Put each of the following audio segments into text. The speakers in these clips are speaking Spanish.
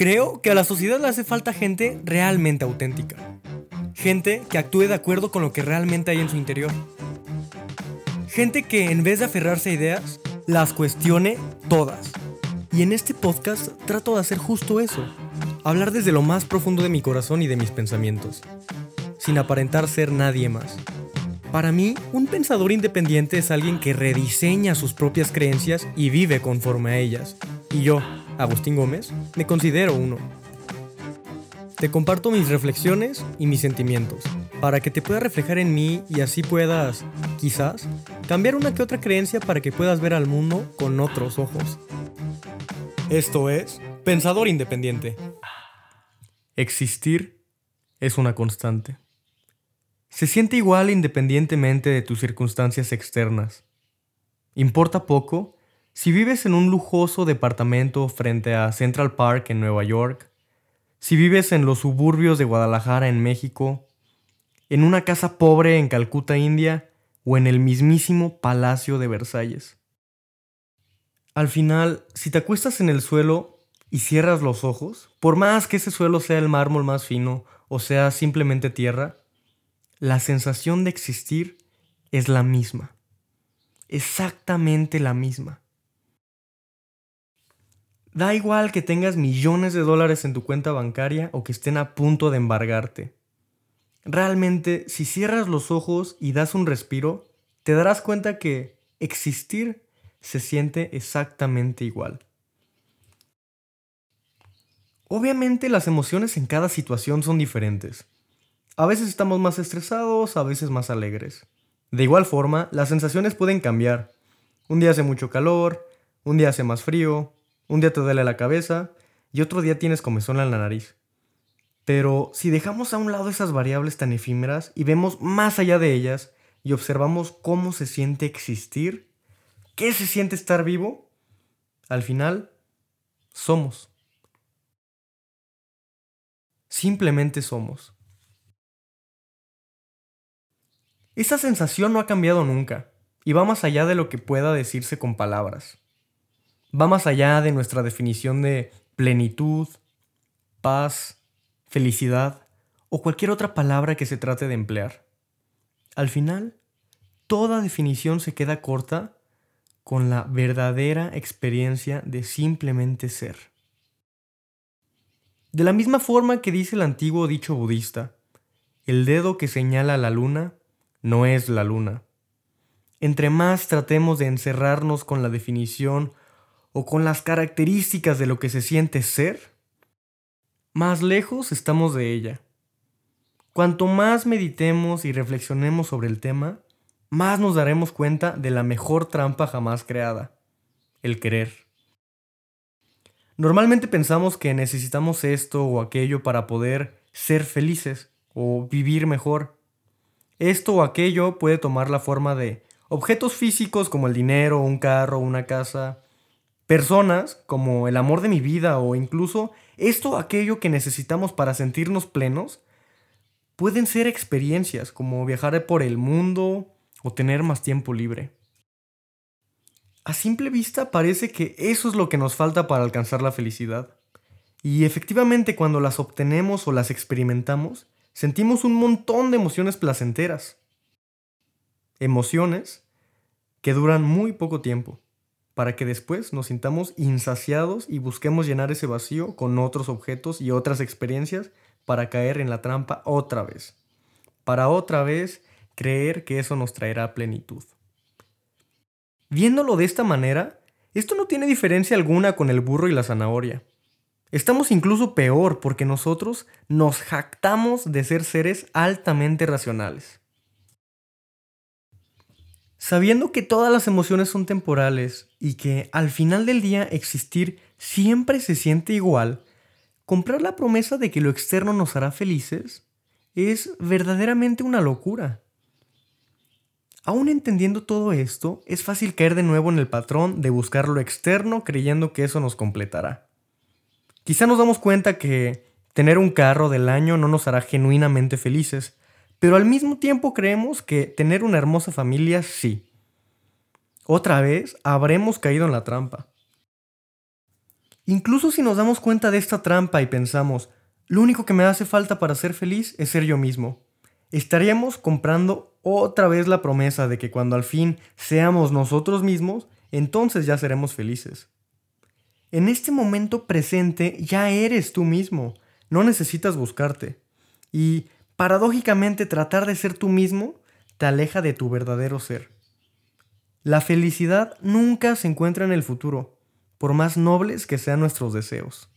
Creo que a la sociedad le hace falta gente realmente auténtica. Gente que actúe de acuerdo con lo que realmente hay en su interior. Gente que en vez de aferrarse a ideas, las cuestione todas. Y en este podcast trato de hacer justo eso. Hablar desde lo más profundo de mi corazón y de mis pensamientos. Sin aparentar ser nadie más. Para mí, un pensador independiente es alguien que rediseña sus propias creencias y vive conforme a ellas. Y yo, Agustín Gómez, me considero uno. Te comparto mis reflexiones y mis sentimientos, para que te pueda reflejar en mí y así puedas, quizás, cambiar una que otra creencia para que puedas ver al mundo con otros ojos. Esto es Pensador Independiente. Existir es una constante. Se siente igual independientemente de tus circunstancias externas. Importa poco si vives en un lujoso departamento frente a Central Park en Nueva York, si vives en los suburbios de Guadalajara en México, en una casa pobre en Calcuta, India, o en el mismísimo Palacio de Versalles. Al final, si te acuestas en el suelo y cierras los ojos, por más que ese suelo sea el mármol más fino o sea simplemente tierra, la sensación de existir es la misma. Exactamente la misma. Da igual que tengas millones de dólares en tu cuenta bancaria o que estén a punto de embargarte. Realmente, si cierras los ojos y das un respiro, te darás cuenta que existir se siente exactamente igual. Obviamente las emociones en cada situación son diferentes. A veces estamos más estresados, a veces más alegres. De igual forma, las sensaciones pueden cambiar. Un día hace mucho calor, un día hace más frío, un día te duele la cabeza y otro día tienes comezón en la nariz. Pero si dejamos a un lado esas variables tan efímeras y vemos más allá de ellas y observamos cómo se siente existir, qué se siente estar vivo, al final somos. Simplemente somos. Esa sensación no ha cambiado nunca y va más allá de lo que pueda decirse con palabras va más allá de nuestra definición de plenitud, paz, felicidad o cualquier otra palabra que se trate de emplear. Al final, toda definición se queda corta con la verdadera experiencia de simplemente ser. De la misma forma que dice el antiguo dicho budista, el dedo que señala la luna no es la luna. Entre más tratemos de encerrarnos con la definición o con las características de lo que se siente ser, más lejos estamos de ella. Cuanto más meditemos y reflexionemos sobre el tema, más nos daremos cuenta de la mejor trampa jamás creada, el querer. Normalmente pensamos que necesitamos esto o aquello para poder ser felices o vivir mejor. Esto o aquello puede tomar la forma de objetos físicos como el dinero, un carro, una casa, Personas como el amor de mi vida o incluso esto aquello que necesitamos para sentirnos plenos pueden ser experiencias como viajar por el mundo o tener más tiempo libre. A simple vista parece que eso es lo que nos falta para alcanzar la felicidad. Y efectivamente cuando las obtenemos o las experimentamos, sentimos un montón de emociones placenteras. Emociones que duran muy poco tiempo para que después nos sintamos insaciados y busquemos llenar ese vacío con otros objetos y otras experiencias para caer en la trampa otra vez, para otra vez creer que eso nos traerá plenitud. Viéndolo de esta manera, esto no tiene diferencia alguna con el burro y la zanahoria. Estamos incluso peor porque nosotros nos jactamos de ser seres altamente racionales. Sabiendo que todas las emociones son temporales y que al final del día existir siempre se siente igual, comprar la promesa de que lo externo nos hará felices es verdaderamente una locura. Aún entendiendo todo esto, es fácil caer de nuevo en el patrón de buscar lo externo creyendo que eso nos completará. Quizá nos damos cuenta que tener un carro del año no nos hará genuinamente felices, pero al mismo tiempo creemos que tener una hermosa familia sí. Otra vez habremos caído en la trampa. Incluso si nos damos cuenta de esta trampa y pensamos, lo único que me hace falta para ser feliz es ser yo mismo, estaríamos comprando otra vez la promesa de que cuando al fin seamos nosotros mismos, entonces ya seremos felices. En este momento presente ya eres tú mismo, no necesitas buscarte. Y paradójicamente tratar de ser tú mismo te aleja de tu verdadero ser. La felicidad nunca se encuentra en el futuro, por más nobles que sean nuestros deseos.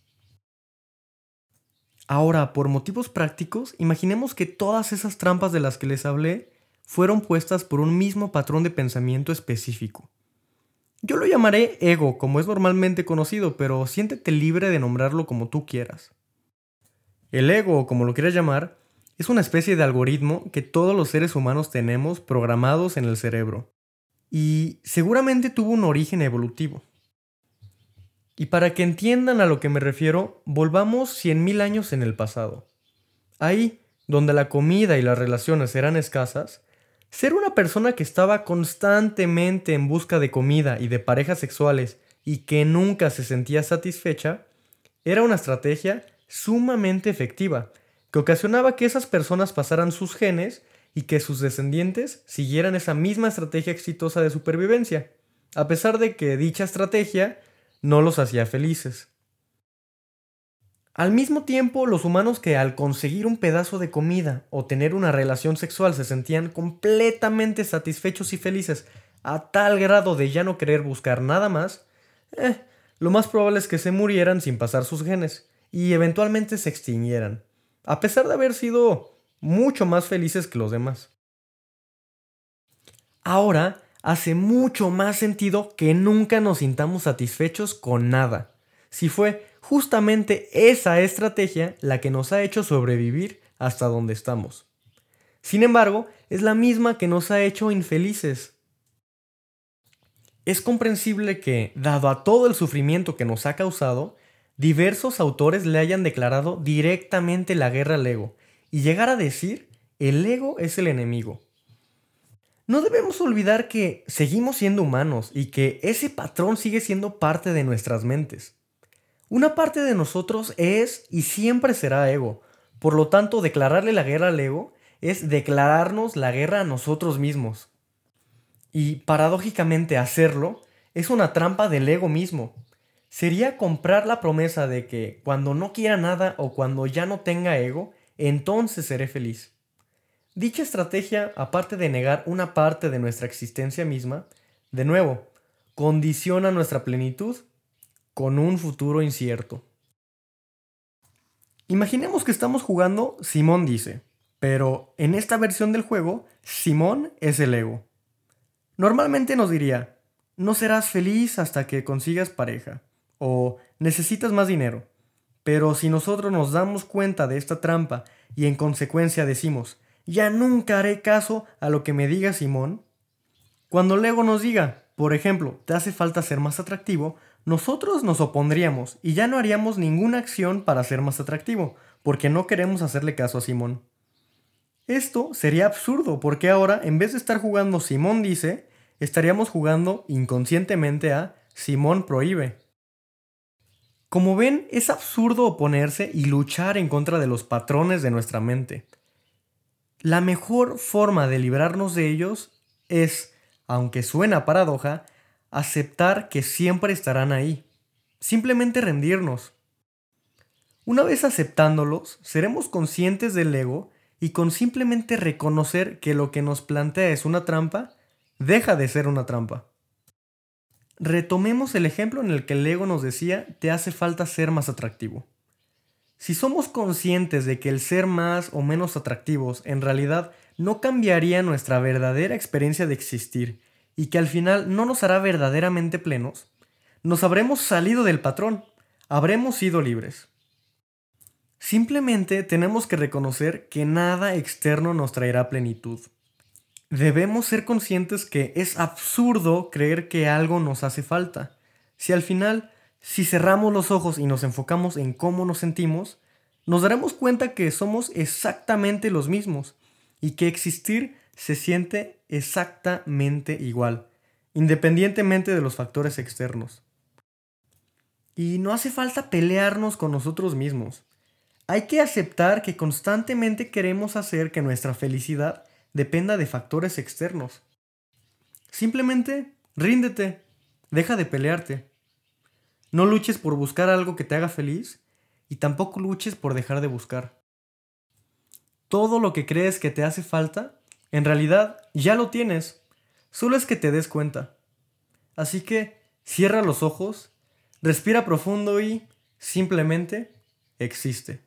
Ahora, por motivos prácticos, imaginemos que todas esas trampas de las que les hablé fueron puestas por un mismo patrón de pensamiento específico. Yo lo llamaré ego, como es normalmente conocido, pero siéntete libre de nombrarlo como tú quieras. El ego, como lo quieras llamar, es una especie de algoritmo que todos los seres humanos tenemos programados en el cerebro. Y seguramente tuvo un origen evolutivo. Y para que entiendan a lo que me refiero, volvamos 100.000 años en el pasado. Ahí, donde la comida y las relaciones eran escasas, ser una persona que estaba constantemente en busca de comida y de parejas sexuales y que nunca se sentía satisfecha, era una estrategia sumamente efectiva, que ocasionaba que esas personas pasaran sus genes y que sus descendientes siguieran esa misma estrategia exitosa de supervivencia, a pesar de que dicha estrategia no los hacía felices. Al mismo tiempo, los humanos que al conseguir un pedazo de comida o tener una relación sexual se sentían completamente satisfechos y felices a tal grado de ya no querer buscar nada más, eh, lo más probable es que se murieran sin pasar sus genes y eventualmente se extinguieran, a pesar de haber sido mucho más felices que los demás. Ahora hace mucho más sentido que nunca nos sintamos satisfechos con nada. Si fue justamente esa estrategia la que nos ha hecho sobrevivir hasta donde estamos. Sin embargo, es la misma que nos ha hecho infelices. Es comprensible que, dado a todo el sufrimiento que nos ha causado, diversos autores le hayan declarado directamente la guerra al ego y llegar a decir el ego es el enemigo. No debemos olvidar que seguimos siendo humanos y que ese patrón sigue siendo parte de nuestras mentes. Una parte de nosotros es y siempre será ego. Por lo tanto, declararle la guerra al ego es declararnos la guerra a nosotros mismos. Y paradójicamente hacerlo es una trampa del ego mismo. Sería comprar la promesa de que cuando no quiera nada o cuando ya no tenga ego, entonces seré feliz. Dicha estrategia, aparte de negar una parte de nuestra existencia misma, de nuevo, condiciona nuestra plenitud con un futuro incierto. Imaginemos que estamos jugando Simón dice, pero en esta versión del juego, Simón es el ego. Normalmente nos diría, no serás feliz hasta que consigas pareja, o necesitas más dinero. Pero si nosotros nos damos cuenta de esta trampa y en consecuencia decimos, ya nunca haré caso a lo que me diga Simón, cuando el ego nos diga, por ejemplo, te hace falta ser más atractivo, nosotros nos opondríamos y ya no haríamos ninguna acción para ser más atractivo, porque no queremos hacerle caso a Simón. Esto sería absurdo, porque ahora, en vez de estar jugando Simón dice, estaríamos jugando inconscientemente a Simón prohíbe. Como ven, es absurdo oponerse y luchar en contra de los patrones de nuestra mente. La mejor forma de librarnos de ellos es, aunque suena paradoja, aceptar que siempre estarán ahí. Simplemente rendirnos. Una vez aceptándolos, seremos conscientes del ego y con simplemente reconocer que lo que nos plantea es una trampa, deja de ser una trampa. Retomemos el ejemplo en el que el ego nos decía te hace falta ser más atractivo. Si somos conscientes de que el ser más o menos atractivos en realidad no cambiaría nuestra verdadera experiencia de existir y que al final no nos hará verdaderamente plenos, nos habremos salido del patrón, habremos sido libres. Simplemente tenemos que reconocer que nada externo nos traerá plenitud. Debemos ser conscientes que es absurdo creer que algo nos hace falta. Si al final, si cerramos los ojos y nos enfocamos en cómo nos sentimos, nos daremos cuenta que somos exactamente los mismos y que existir se siente exactamente igual, independientemente de los factores externos. Y no hace falta pelearnos con nosotros mismos. Hay que aceptar que constantemente queremos hacer que nuestra felicidad dependa de factores externos. Simplemente ríndete, deja de pelearte. No luches por buscar algo que te haga feliz y tampoco luches por dejar de buscar. Todo lo que crees que te hace falta, en realidad ya lo tienes, solo es que te des cuenta. Así que cierra los ojos, respira profundo y simplemente existe.